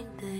remember sunny days.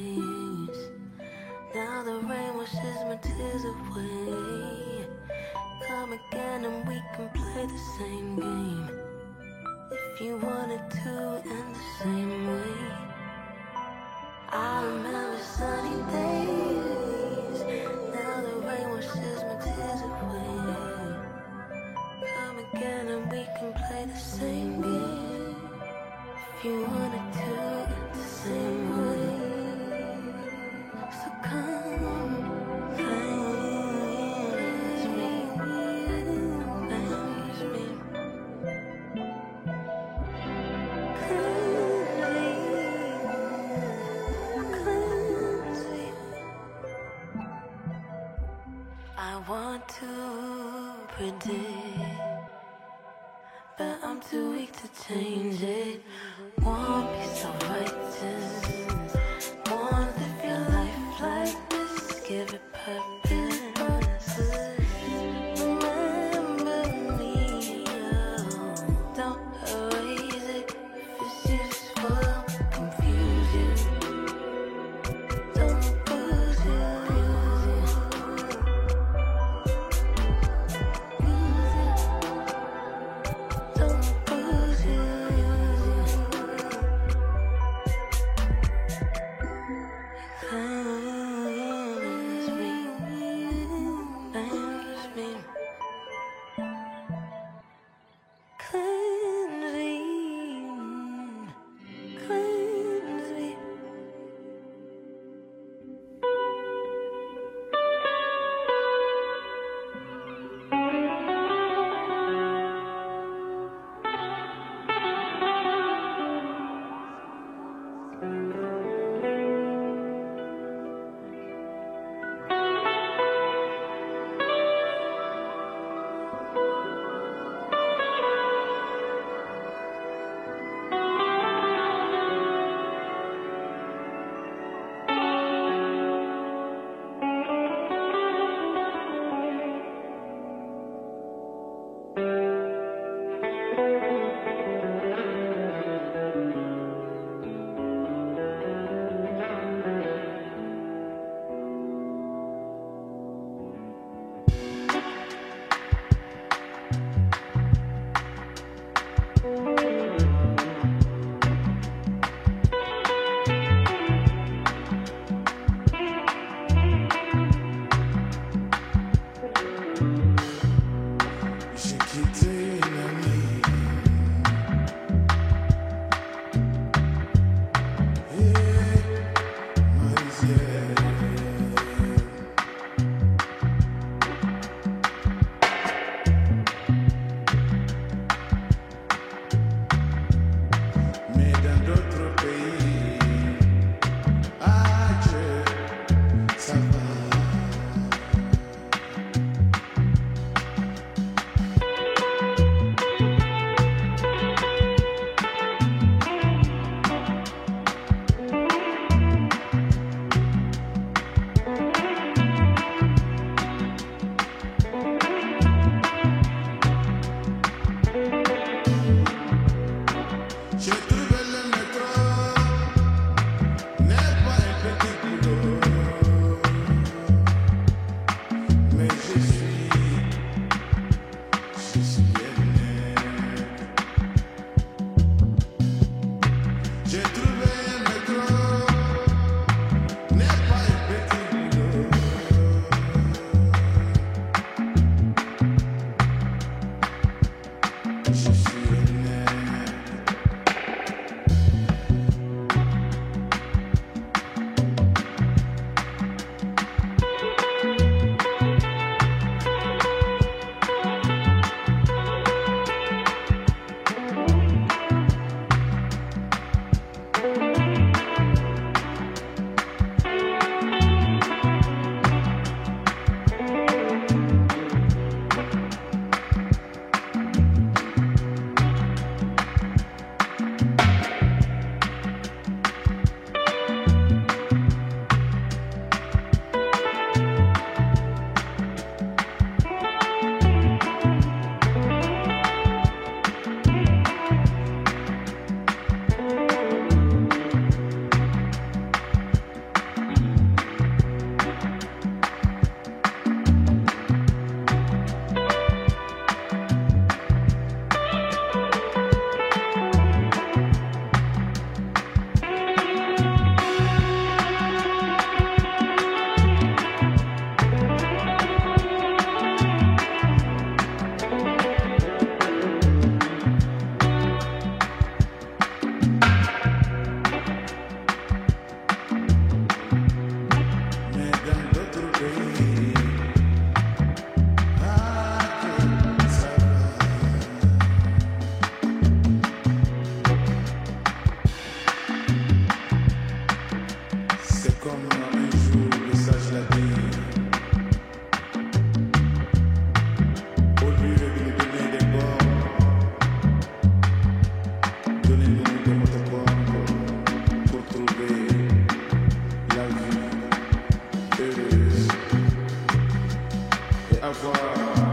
thank you.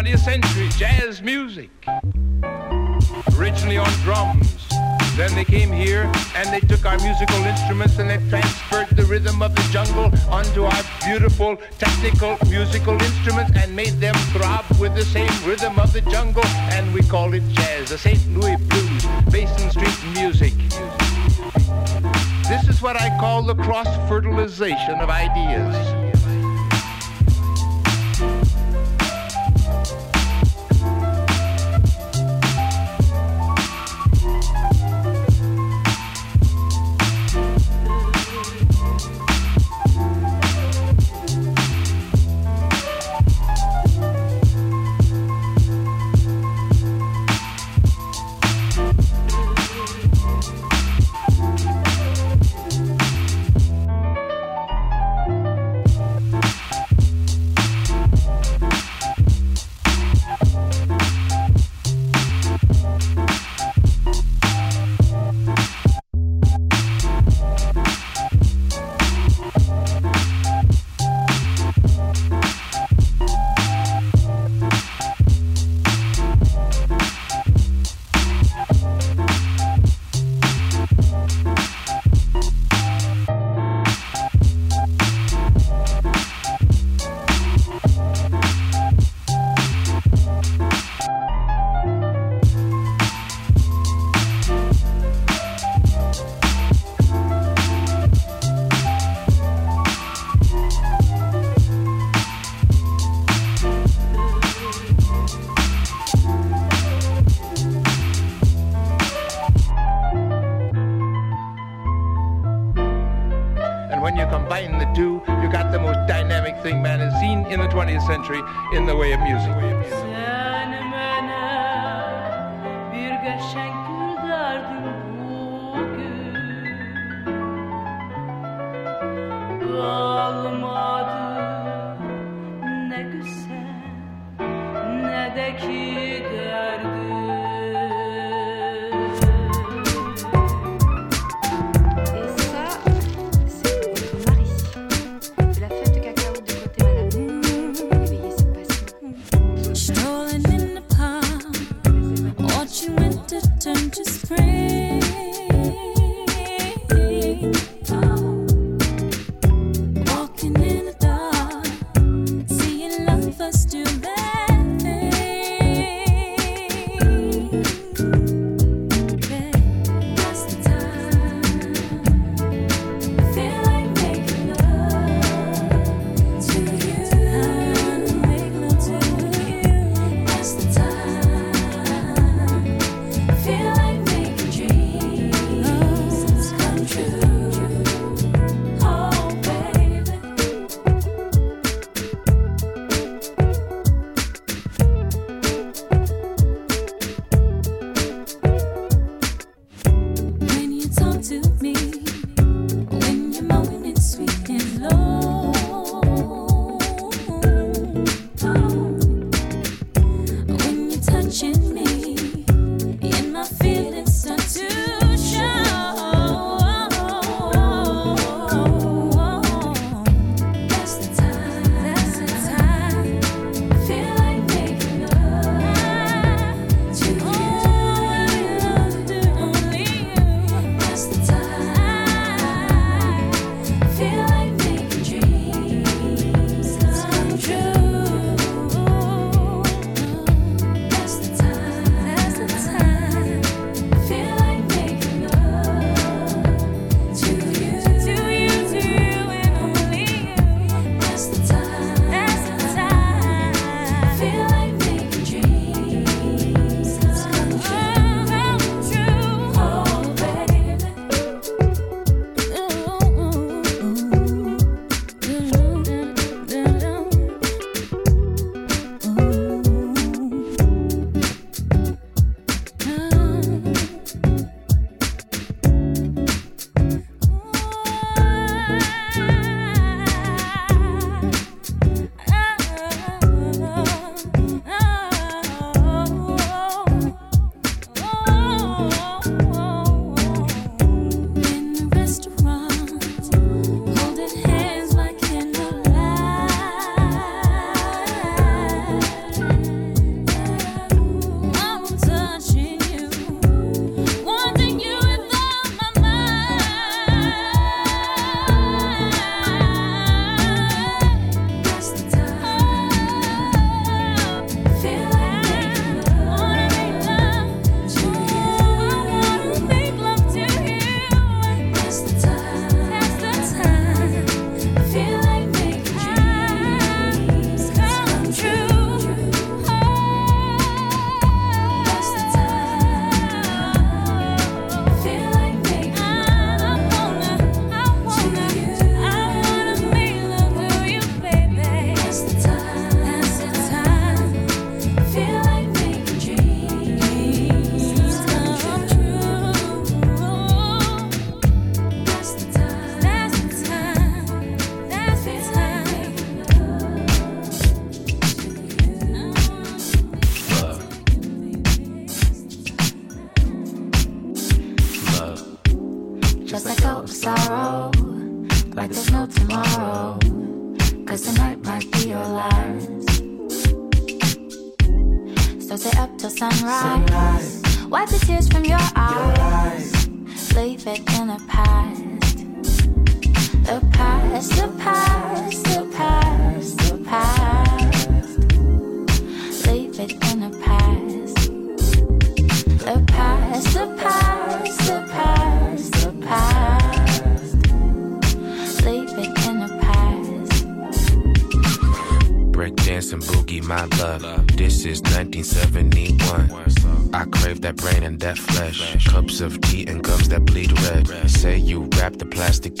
20th century, jazz music. Originally on drums. Then they came here and they took our musical instruments and they transferred the rhythm of the jungle onto our beautiful technical musical instruments and made them throb with the same rhythm of the jungle and we call it jazz, the St. Louis blues, Basin Street music. This is what I call the cross-fertilization of ideas.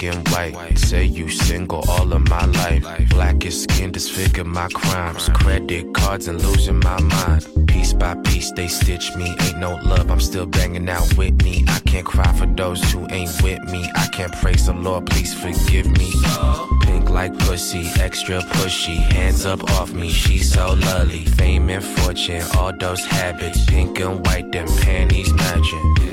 Plastic in white. Say you single all of my life. Blackest skin disfigure my crimes. Credit cards and losing my mind. Piece by piece they stitch me. Ain't no love, I'm still banging out with me. I can't cry for those who ain't with me. I can't praise the Lord, please forgive me. Pink like pussy, extra pushy. Hands up off me, she's so lovely. Fame and fortune, all those habits. Pink and white, them panties matching.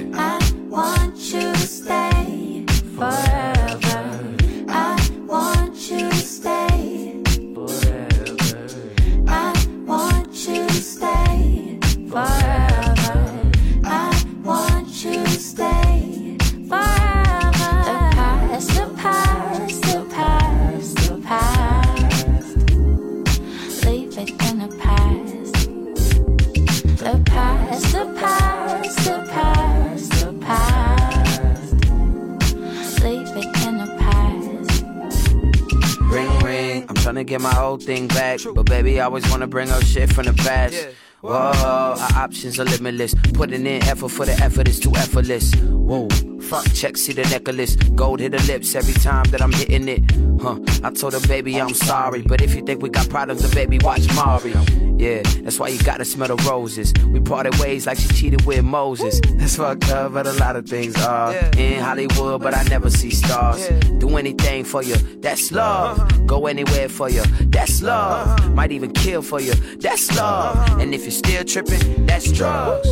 Always wanna bring up shit from the past. Whoa, our options are limitless. Putting in effort for the effort is too effortless. Whoa, fuck, check, see the necklace. Gold hit the lips every time that I'm hitting it. Huh, I told her, baby, I'm sorry. But if you think we got problems, then baby, watch Mari. Yeah, that's why you gotta smell the roses. We parted ways like she cheated with Moses. That's fucked up, but a lot of things are. In Hollywood, but I never see stars. Do anything for you, that's uh-huh. love. Go anywhere for you, that's uh-huh. love. Might even kill for you, that's uh-huh. love. And if you're still tripping, that's drugs.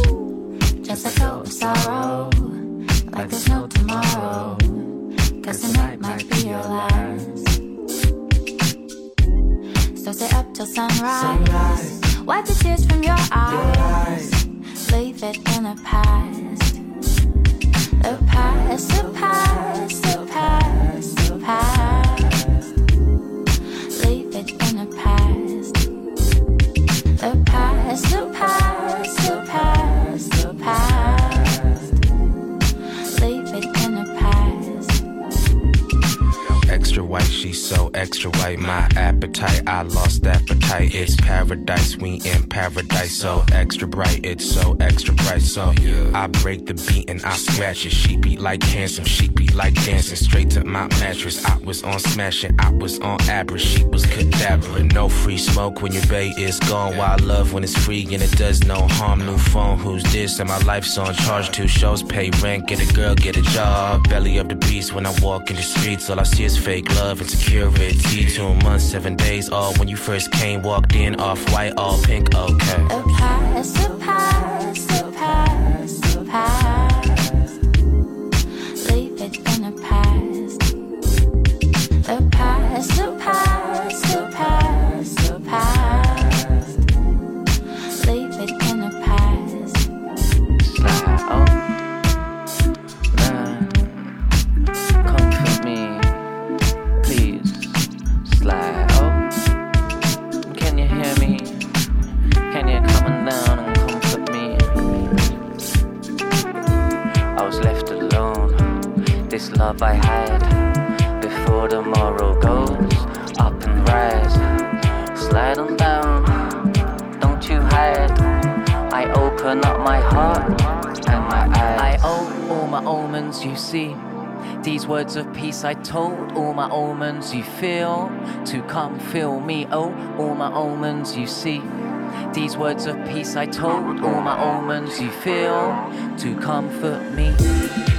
Just let go of sorrow, like there's no tomorrow. Cause tonight might be your last. So stay up till sunrise. Wipe the tears from your eyes. Leave it in the past. The past, the past, the past, the past. White, she's so extra white. My appetite, I lost appetite. It's paradise, we in paradise. So extra bright, it's so extra bright. So I break the beat and I scratch it. She be like handsome, she be like dancing. Straight to my mattress. I was on smashing, I was on average. She was cadaver. No free smoke when your bay is gone. Why love when it's free and it does no harm. New phone, who's this? And my life's on charge. Two shows, pay rent, get a girl, get a job. Belly up the beast when I walk in the streets. All I see is fake love, insecurity. Two months, seven days, all when you first came, walked in, off white, all pink, okay. The past, the past, These words of peace I told all my omens you feel to come feel me. Oh, all my omens you see. These words of peace I told all my omens you feel to comfort me.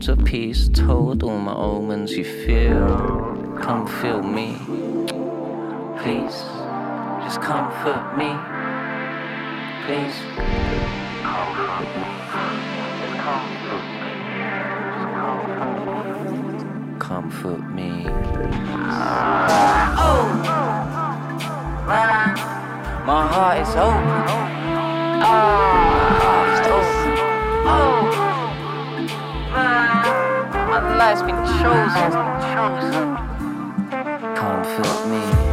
words of peace told all my omens you feel. Come feel me, please. Just comfort me, please. Comfort me. Just comfort me. Comfort me. Oh, my heart is open. Ah, oh, oh. I've been chosen. Come fill me.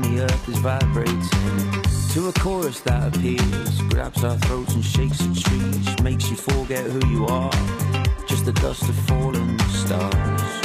when the earth is vibrating to a chorus that appears, grabs our throats and shakes the trees, makes you forget who you are, just the dust of fallen stars.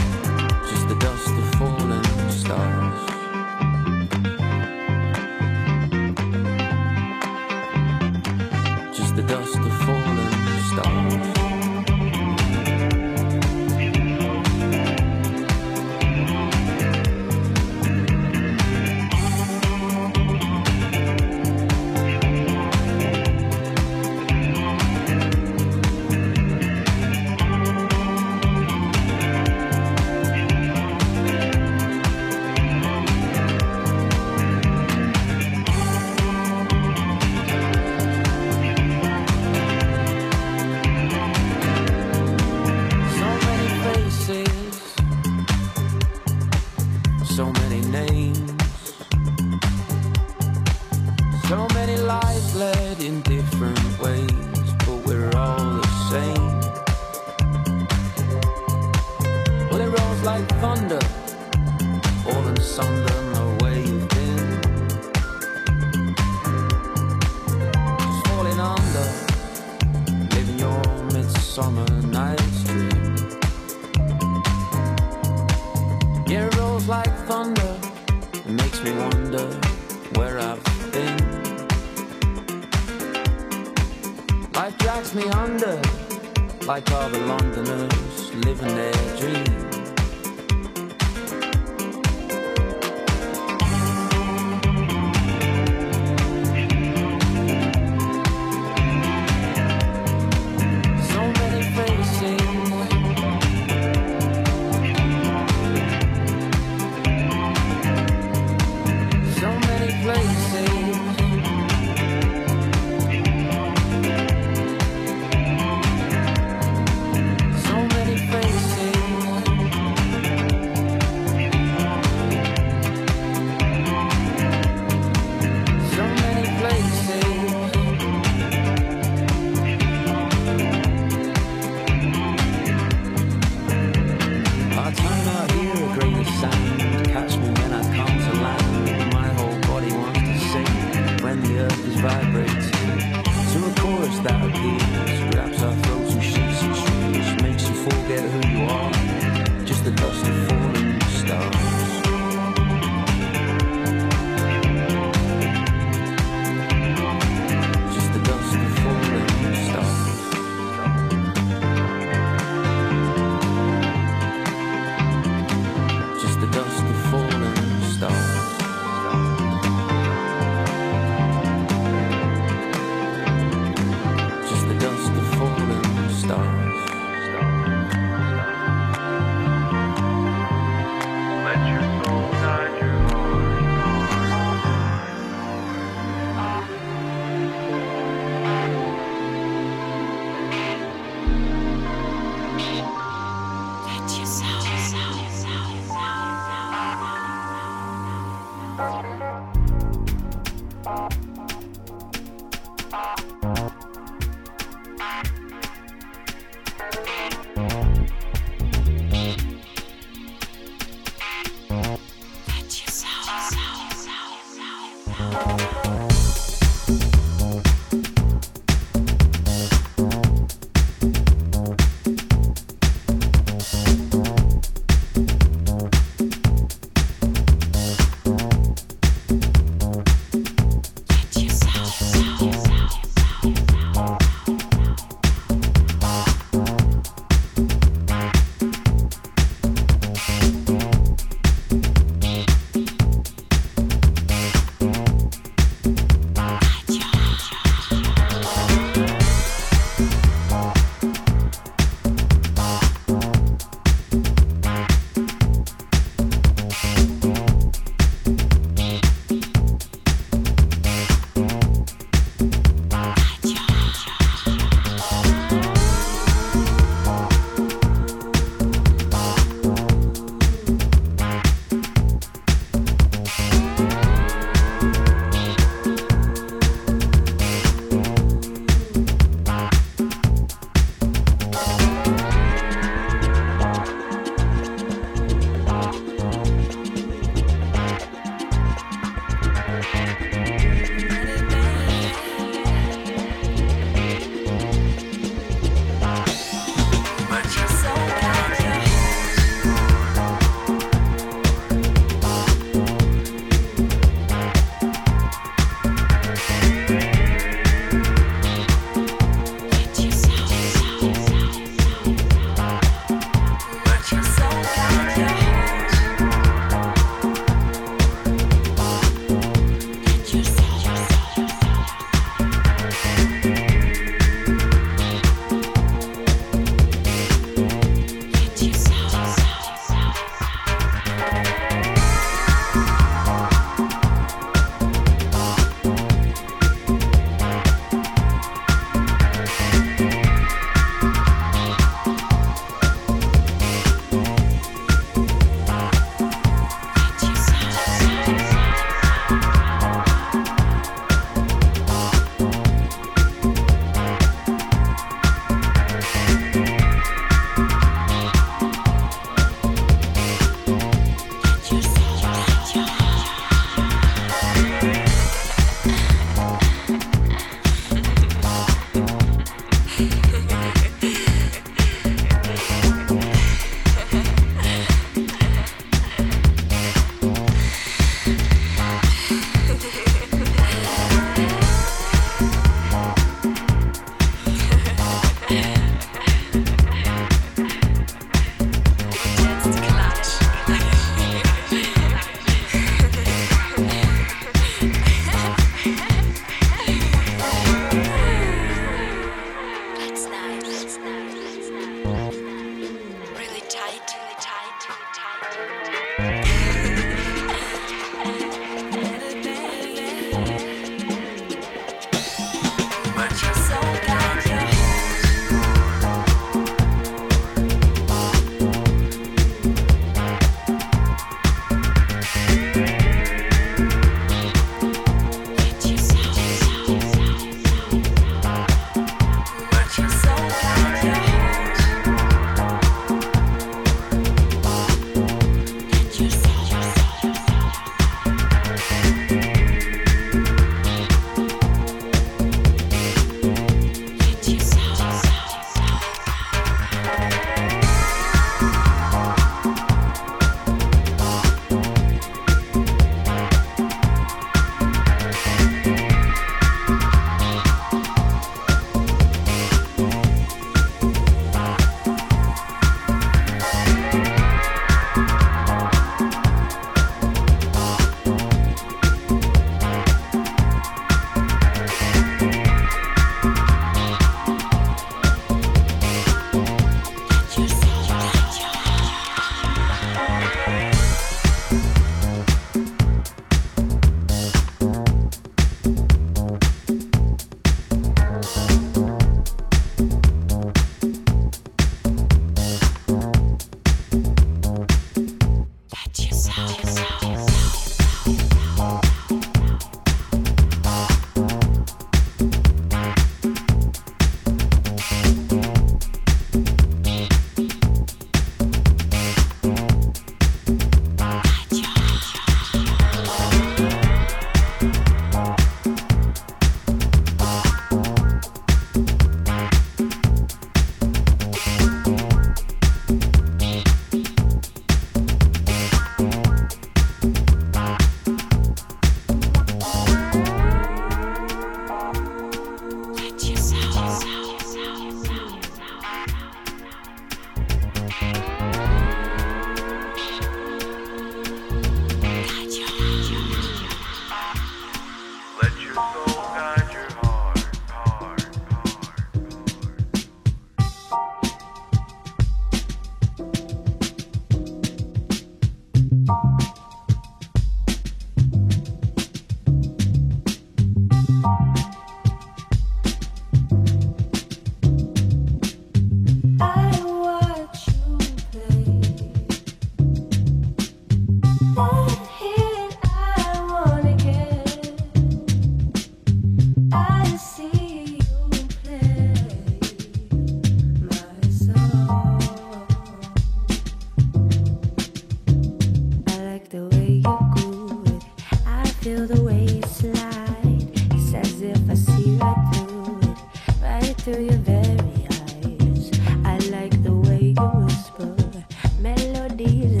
bodies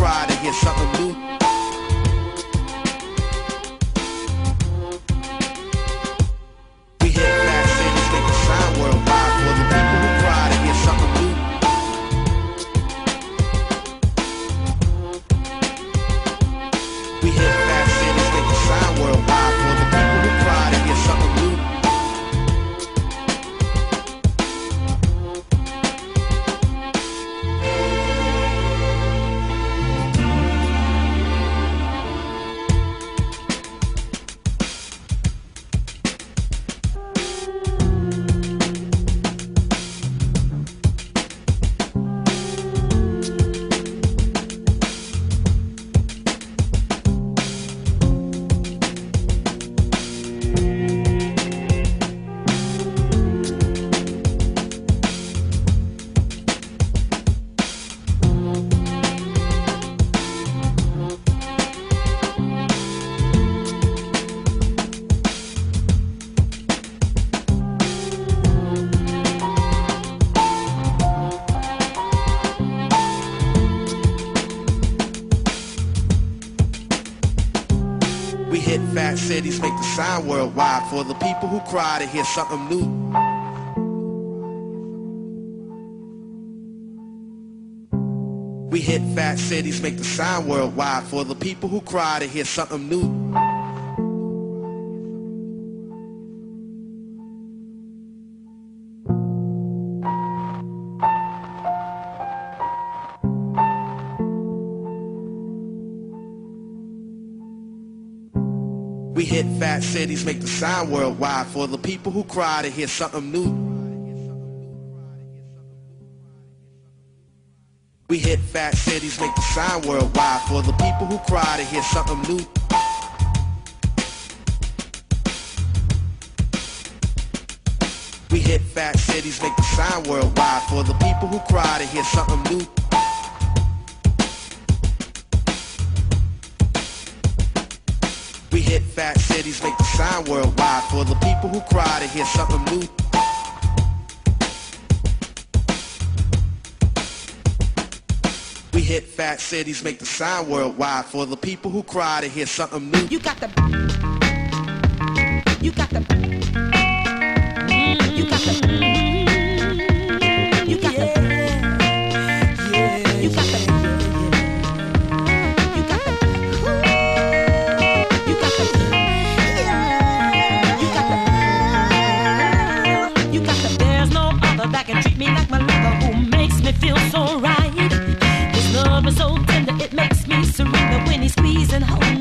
cry to hear something new. People who cry to hear something new. We hit fat cities, make the sound worldwide for the people who cry to hear something new. Sound worldwide for the people who cry to hear something new. We hit fat cities, make the sound worldwide for the people who cry to hear something new. We hit fat cities, make the sound worldwide for the people who cry to hear something new. Fat cities, make the sound worldwide for the people who cry to hear something new. We hit fat cities, make the sound worldwide for the people who cry to hear something new. You got the. You got the. You got the. Never stray away. To show how much he loves me, really, really loves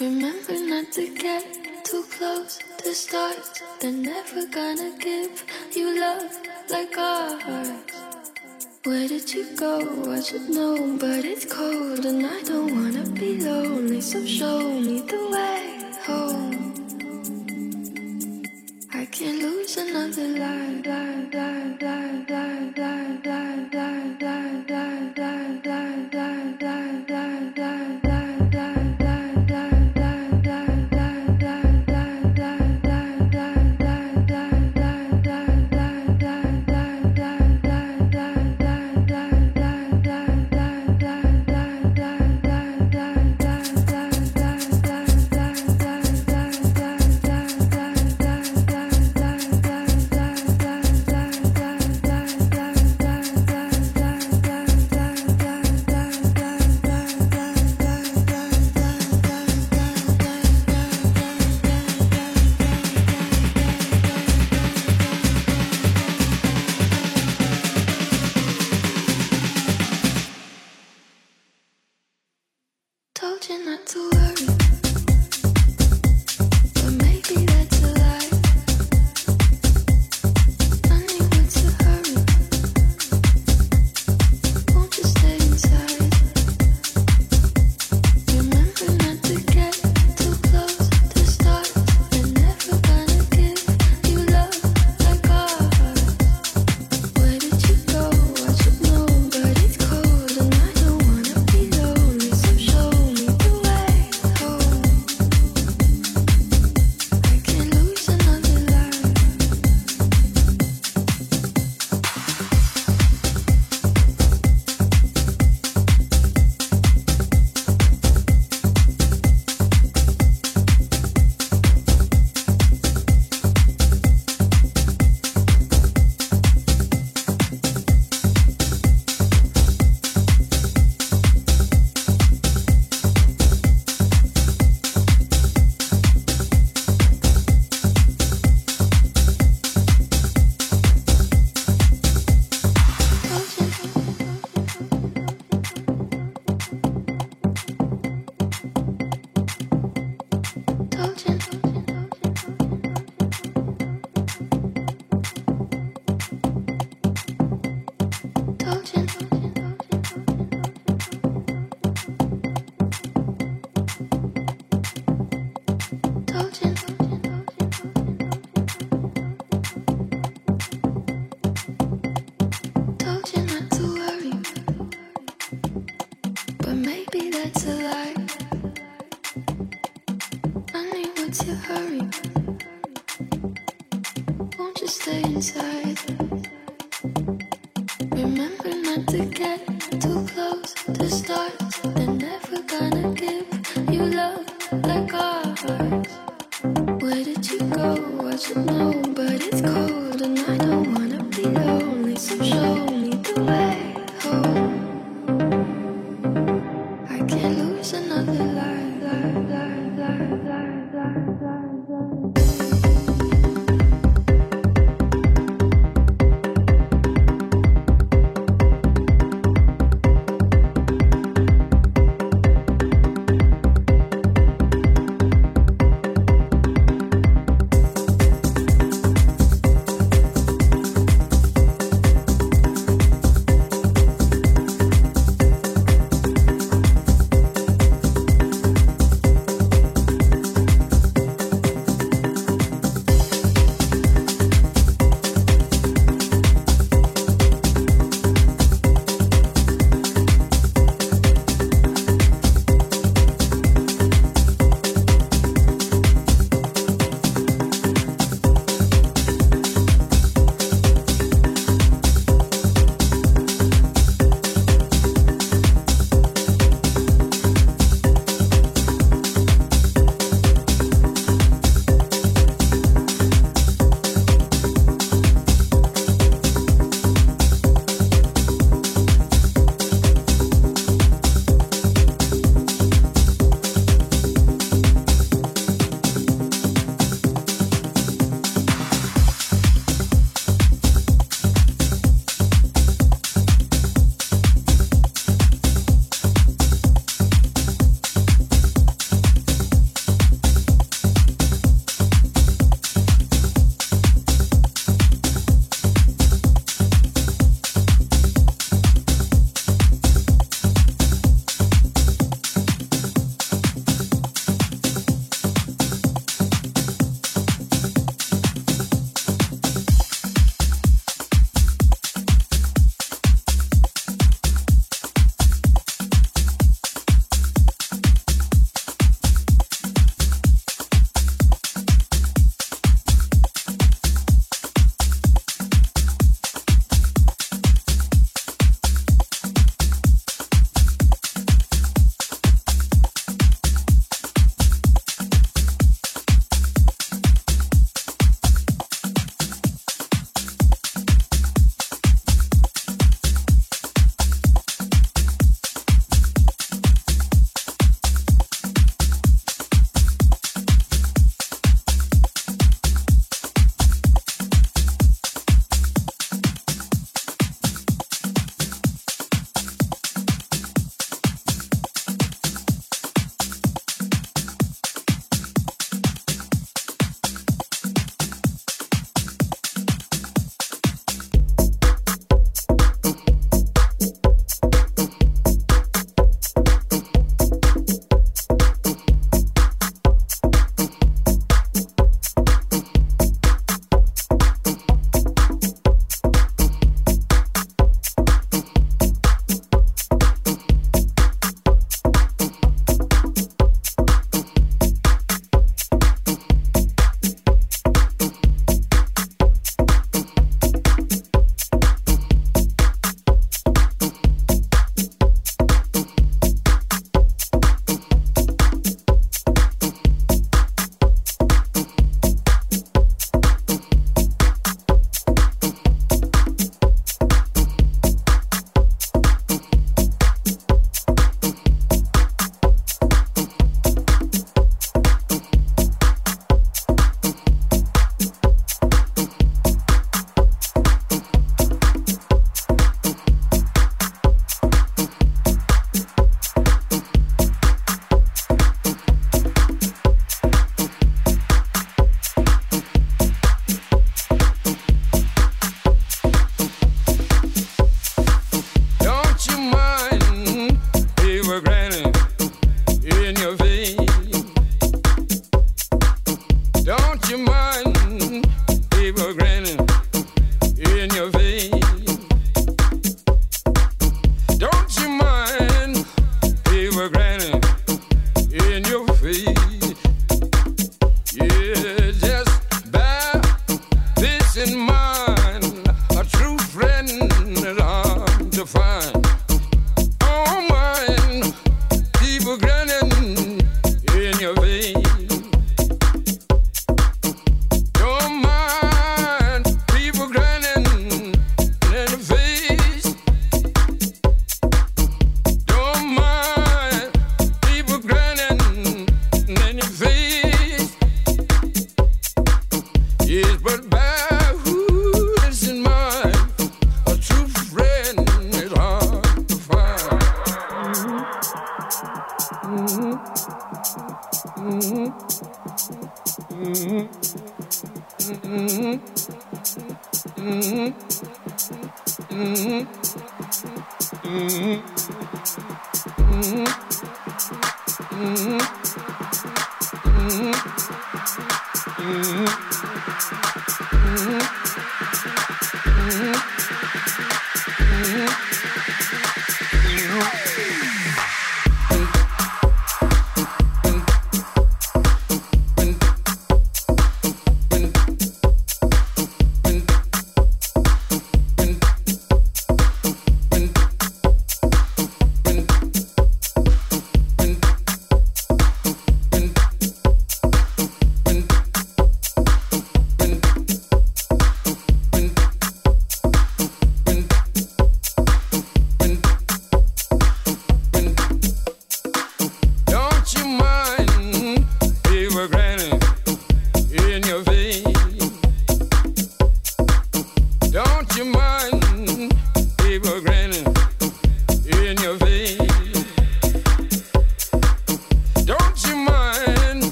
Remember not to get too close to stars. They're never gonna give you love like ours. Where did you go? I should know, but it's cold and I don't wanna be lonely. So show me the way home. I can't lose another life. life, life.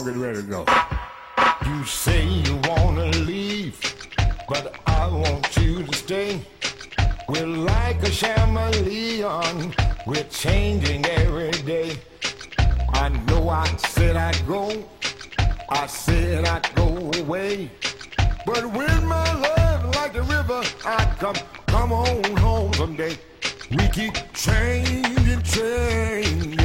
song and ready to go. You say you wanna leave, but I want you to stay. We're like a chameleon, we're changing every day. I know I said I'd go, I said I'd go away. But with my love like the river, I come, come on home someday. We keep changing, changing.